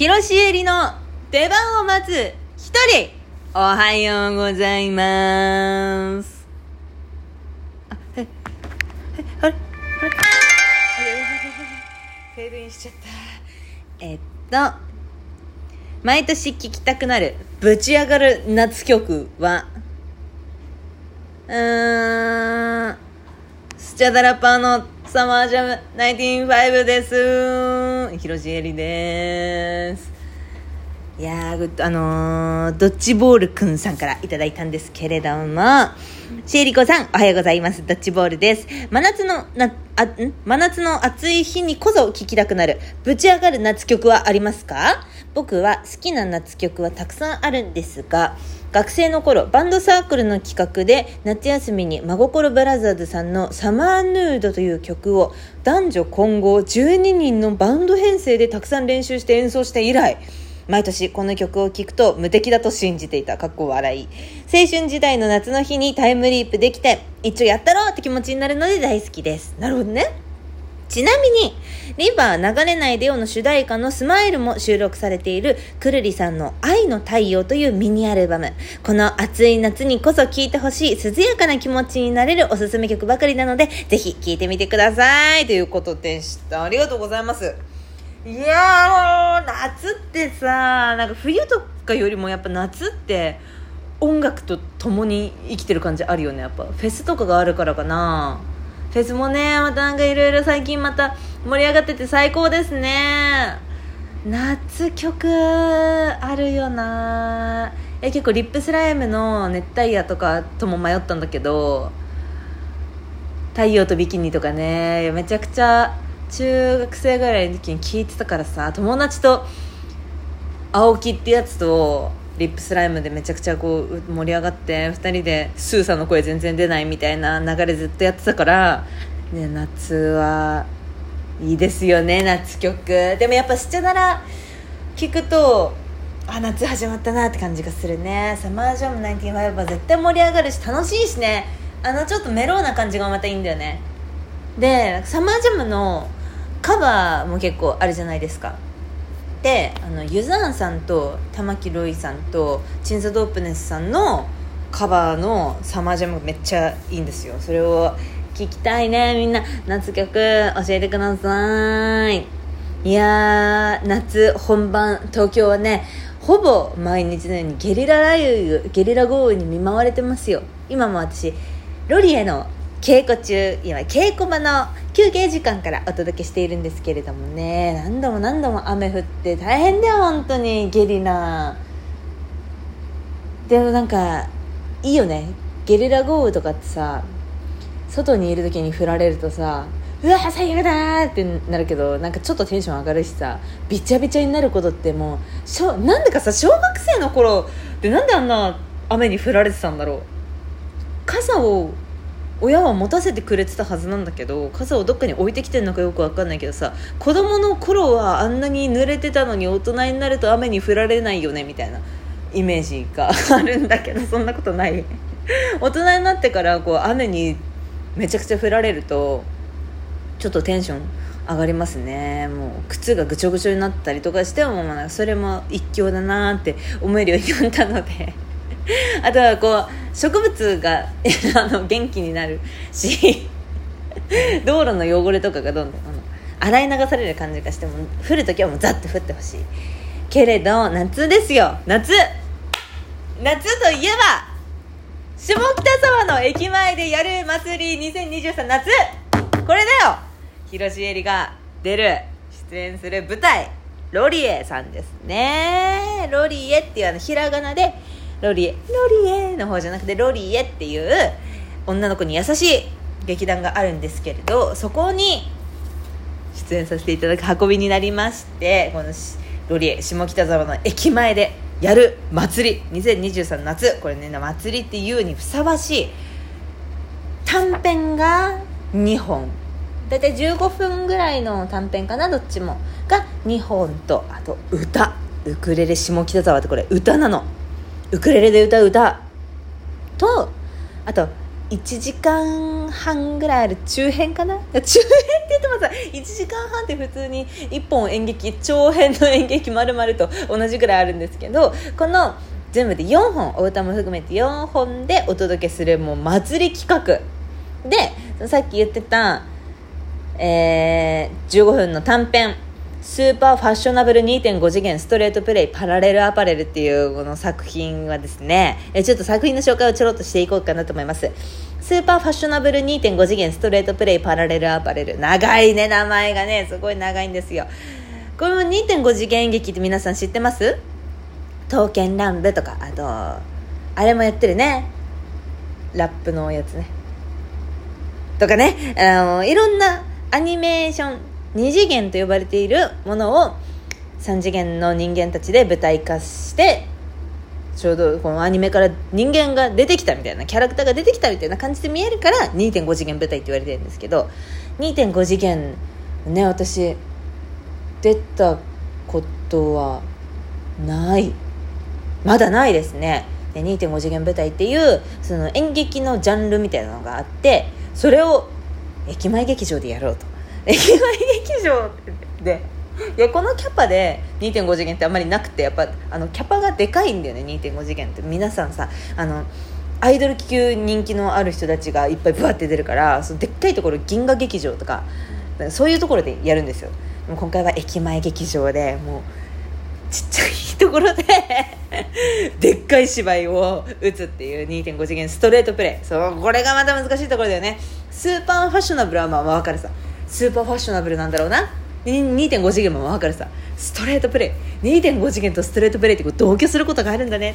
広しえりの出番を待つ一人おはようございます。あええあれ？あれフェードインしちゃった。えっと毎年聴きたくなるぶち上がる夏曲はうーんスチャダラパーのサマージャム195です。広しえりです。いやあのー、ドッジボールくんさんからいただいたんですけれどもシエリコさんおはようございます。ドッジボールです。真夏のなあ真夏の暑い日にこそ聴きたくなるぶち上がる夏曲はありますか？僕は好きな夏曲はたくさんあるんですが学生の頃バンドサークルの企画で夏休みに真心ブラザーズさんの「サマーヌード」という曲を男女混合12人のバンド編成でたくさん練習して演奏して以来毎年この曲を聴くと無敵だと信じていたかっこ笑い青春時代の夏の日にタイムリープできて一応やったろうって気持ちになるので大好きですなるほどねちなみに、リバー流れないでよの主題歌のスマイルも収録されているくるりさんの愛の太陽というミニアルバム。この暑い夏にこそ聴いてほしい涼やかな気持ちになれるおすすめ曲ばかりなので、ぜひ聴いてみてください。ということでした。ありがとうございます。いや、夏ってさ、なんか冬とかよりもやっぱ夏って音楽と共に生きてる感じあるよね。やっぱフェスとかがあるからかな。フェスもねまたなんかいろいろ最近また盛り上がってて最高ですね夏曲あるよなえ結構リップスライムの熱帯夜とかとも迷ったんだけど太陽とビキニとかねめちゃくちゃ中学生ぐらいの時に聞いてたからさ友達と青木ってやつとリップスライムでめちゃくちゃこう盛り上がって2人でスーさんの声全然出ないみたいな流れずっとやってたから、ね、夏はいいですよね夏曲。でもやっぱスチャダラ聞くとあ夏始まったなって感じがするね。サマージャム95は絶対盛り上がるし楽しいしね。あのちょっとメローな感じがまたいいんだよね。でサマージャムのカバーも結構あるじゃないですか。であのユザーンさんと玉木ロイさんとチンザ・ドープネスさんのカバーのサマージャムめっちゃいいんですよ。それを聞きたいね。みんな夏曲教えてください。いやー夏本番。東京はねほぼ毎日のようにゲリラ雷雨ゲリラ豪雨に見舞われてますよ。今も私ロリエの稽古中今稽古場の休憩時間からお届けしているんですけれどもね。何度も何度も雨降って大変だよ本当に。ゲリラ。でもなんかいいよね。ゲリラ豪雨とかってさ外にいる時に降られるとさうわ最悪だってなるけどなんかちょっとテンション上がるしさびちゃびちゃになることってもうしょなんでかさ小学生の頃ってなんであんな雨に降られてたんだろう。傘を親は持たせてくれてたはずなんだけど傘をどっかに置いてきてるのかよく分かんないけどさ子供の頃はあんなに濡れてたのに大人になると雨に降られないよねみたいなイメージがあるんだけどそんなことない。大人になってからこう雨にめちゃくちゃ降られるとちょっとテンション上がりますね。もう靴がぐちょぐちょになったりとかしてもそれも一興だなって思えるようになったので。あとはこう植物が あの元気になるし道路の汚れとかがどんどんあの洗い流される感じがしても降る時はもうザッと降ってほしい。けれど夏ですよ。夏。夏といえば下北沢の駅前でやる祭り2023夏。これだよ。広重絵里が出る出演する舞台ロリエさんですね。ロリエっていうあのひらがなでロリエロリエの方じゃなくてロリエっていう女の子に優しい劇団があるんですけれどそこに出演させていただく運びになりましてこのロリエ下北沢の駅前でやる祭り。2023夏。これね祭りっていうにふさわしい短編が2本。大体15分ぐらいの短編かなどっちも。が2本とあと歌。ウクレレ下北沢ってこれ歌なの。ウクレレで歌う歌。とあと1時間半ぐらいある中編かな？中編って言ってもさ1時間半って普通に1本演劇長編の演劇丸々と同じぐらいあるんですけどこの全部で4本お歌も含めて4本でお届けするもう祭り企画。でさっき言ってた、えー、15分の短編。スーパーファッショナブル2.5次元ストレートプレイパラレルアパレルっていうこの作品はですね、えちょっと作品の紹介をちょろっとしていこうかなと思います。スーパーファッショナブル2.5次元ストレートプレイパラレルアパレル。長いね、名前がね、すごい長いんですよ。これも2.5次元劇って皆さん知ってます？刀剣乱舞とか、あと、あれもやってるね。ラップのやつね。とかね、あの、いろんなアニメーション、2次元と呼ばれているものを3次元の人間たちで舞台化してちょうどこのアニメから人間が出てきたみたいなキャラクターが出てきたみたいな感じで見えるから2.5次元舞台って言われてるんですけど2.5次元ね私出たことはない。まだないですね。で2.5次元舞台っていうその演劇のジャンルみたいなのがあってそれを駅前劇場でやろうと。駅前劇場でいやこのキャパで2.5次元ってあんまりなくてやっぱあのキャパがでかいんだよね2.5次元って。皆さんさあのアイドル級人気のある人たちがいっぱいブワって出るからそのでっかいところ銀河劇場とかそういうところでやるんですよ。今回は駅前劇場でもうちっちゃいところで でっかい芝居を打つっていう2.5次元ストレートプレイ。そうこれがまた難しいところだよね。スーパーファッショナブルはまあ分かるさ。スーパーファッショナブルなんだろうな。2.5次元も分かるさ。ストレートプレイ。2.5次元とストレートプレイって同居することがあるんだね。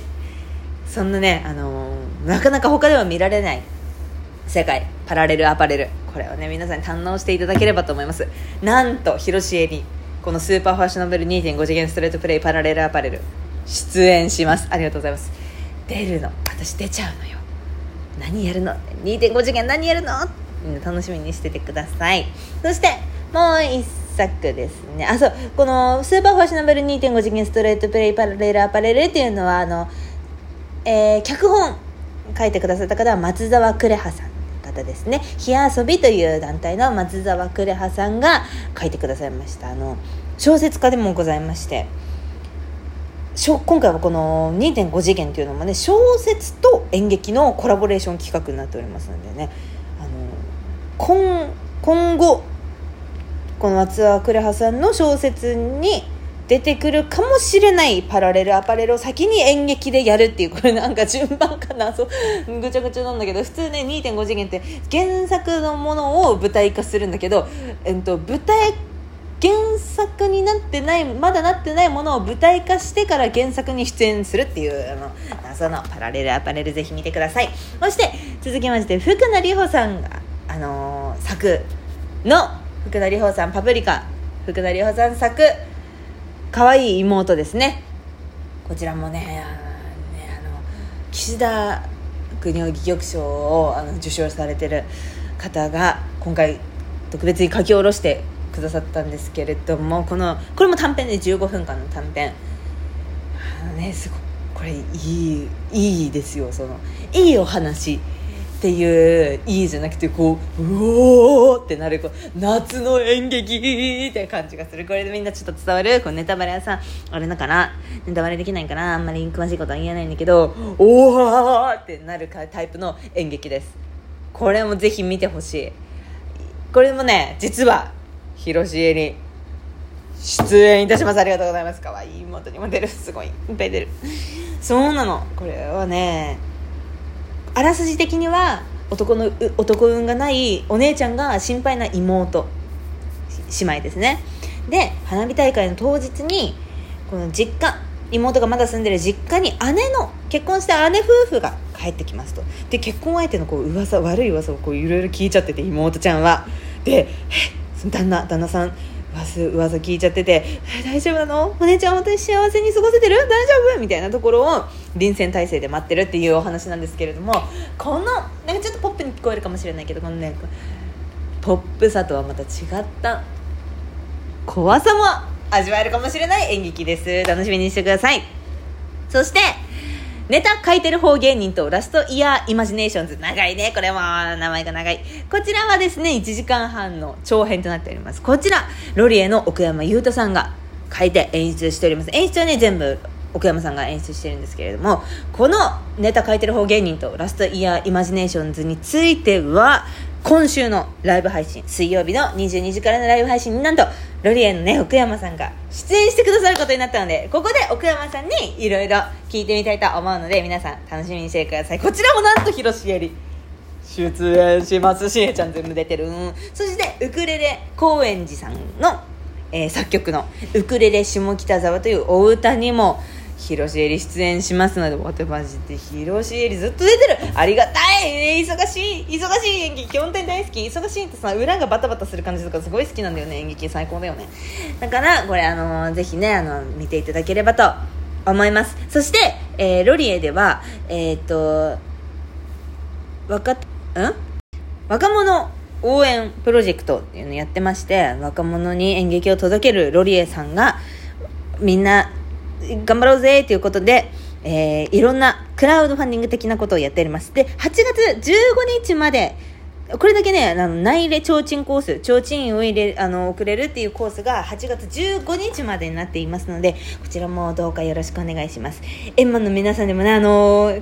そんなね、あのー、なかなか他では見られない。世界。パラレルアパレル。これをね皆さんに堪能していただければと思います。なんと広重にこのスーパーファッショナブル2.5次元ストレートプレイパラレルアパレル出演します。ありがとうございます。出るの。私出ちゃうのよ。何やるの？2.5次元何やるの？楽しみにしててください。そしてもう一作ですね。あそうこのスーパーファッショナブル2.5次元ストレートプレイパラレルアパレルっていうのはあの、えー、脚本書いてくださった方は松沢呉葉さん方ですね「火遊び」という団体の松沢呉葉さんが書いてくださいました。あの小説家でもございまして。今回はこの2.5次元というのもね小説と演劇のコラボレーション企画になっておりますのでね。今今後この松沢呉葉さんの小説に出てくるかもしれないパラレルアパレルを先に演劇でやるっていうこれなんか順番かな。そうぐちゃぐちゃなんだけど普通ね2.5次元って原作のものを舞台化するんだけど、えっと、舞台原作になってないまだなってないものを舞台化してから原作に出演するっていうあの謎のパラレルアパレルぜひ見てください。そして続きまして福名里穂さんがあのー、作の福田里穂さんパプリカ福田里穂さん作可愛いい妹ですね。こちらもねねあの岸田国夫戯曲賞をあの受賞されてる方が今回特別に書き下ろしてくださったんですけれどもこのこれも短編で15分間の短編。あのねすごこれいいいいですよそのいいお話。っていういいじゃなくてこううおーってなるこう夏の演劇って感じがする。これでみんなちょっと伝わるこうネタバレはさあれだからネタバレできないかな。あんまり詳しいことは言えないんだけどおおってなるタイプの演劇です。これもぜひ見てほしい。これもね実は広重に出演いたします。ありがとうございます。かわいい妹にも出る。すごいいっぱい出る。そうなの。これはねあらすじ的には男の男運がないお姉ちゃんが心配な妹。姉妹ですね。で花火大会の当日にこの実家妹がまだ住んでる実家に姉の結婚した姉夫婦が帰ってきますと。で結婚相手のこう噂悪い噂をいろいろ聞いちゃってて妹ちゃんは。で旦那旦那さん噂聞いちゃってて「大丈夫なの？お姉ちゃん私幸せに過ごせてる？大丈夫?」みたいなところを臨戦態勢で待ってるっていうお話なんですけれどもこのなんかちょっとポップに聞こえるかもしれないけどこのねポップさとはまた違った怖さも味わえるかもしれない演劇です。楽しみにしてください。そしてネタ書いてる方芸人とラストイヤーイマジネーションズ。長いね、これも名前が長い。こちらはですね、1時間半の長編となっております。こちら、ロリエの奥山優太さんが書いて演出しております。演出はね、全部奥山さんが演出してるんですけれども、このネタ書いてる方芸人とラストイヤーイマジネーションズについては、今週のライブ配信、水曜日の22時からのライブ配信になんと、ロリエのね、奥山さんが出演してくださることになったので、ここで奥山さんにいろいろ聞いてみたいと思うので、皆さん楽しみにしてください。こちらもなんと広しより出演しますし、ちゃん全部出てる。そして、ウクレレ高円寺さんの、えー、作曲のウクレレ下北沢というお歌にも、広しえり出演しますので、わてマジで広しえりずっと出てる。ありがたい。忙しい。忙しい演劇本当に大好き。忙しいってさ、裏がバタバタする感じとかすごい好きなんだよね、演劇最高だよね。だから、これあのー、ぜひね、あの、見ていただければと思います。そして、えー、ロリエでは、えっ、ー、と、若、ん？若者応援プロジェクトっていうのやってまして、若者に演劇を届けるロリエさんが、みんな頑張ろうぜということで、えー、いろんなクラウドファンディング的なことをやっております。で、8月15日まで、これだけね、あの、内入れ提灯コース、提灯を入れ、あの、送れるっていうコースが8月15日までになっていますので、こちらもどうかよろしくお願いします。エンマの皆さんでもね、あのー、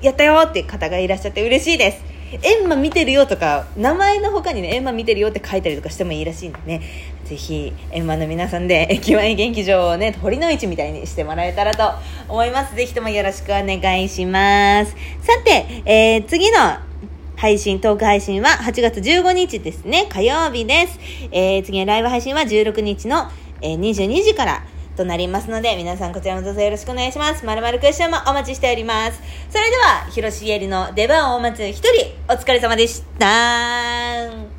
やったよって方がいらっしゃって嬉しいです。エンマ見てるよとか、名前の他にね、エンマ見てるよって書いたりとかしてもいいらしいんでね、ぜひ、エンマの皆さんで、駅前元気場をね、堀の市みたいにしてもらえたらと思います。ぜひともよろしくお願いします。さて、えー、次の配信、トーク配信は8月15日ですね、火曜日です。えー、次のライブ配信は16日の、えー、22時から、となりますので、皆さんこちらもどうぞよろしくお願いします。まるまるクッションもお待ちしております。それでは、広重えりの出番を待つ一人、お疲れ様でした。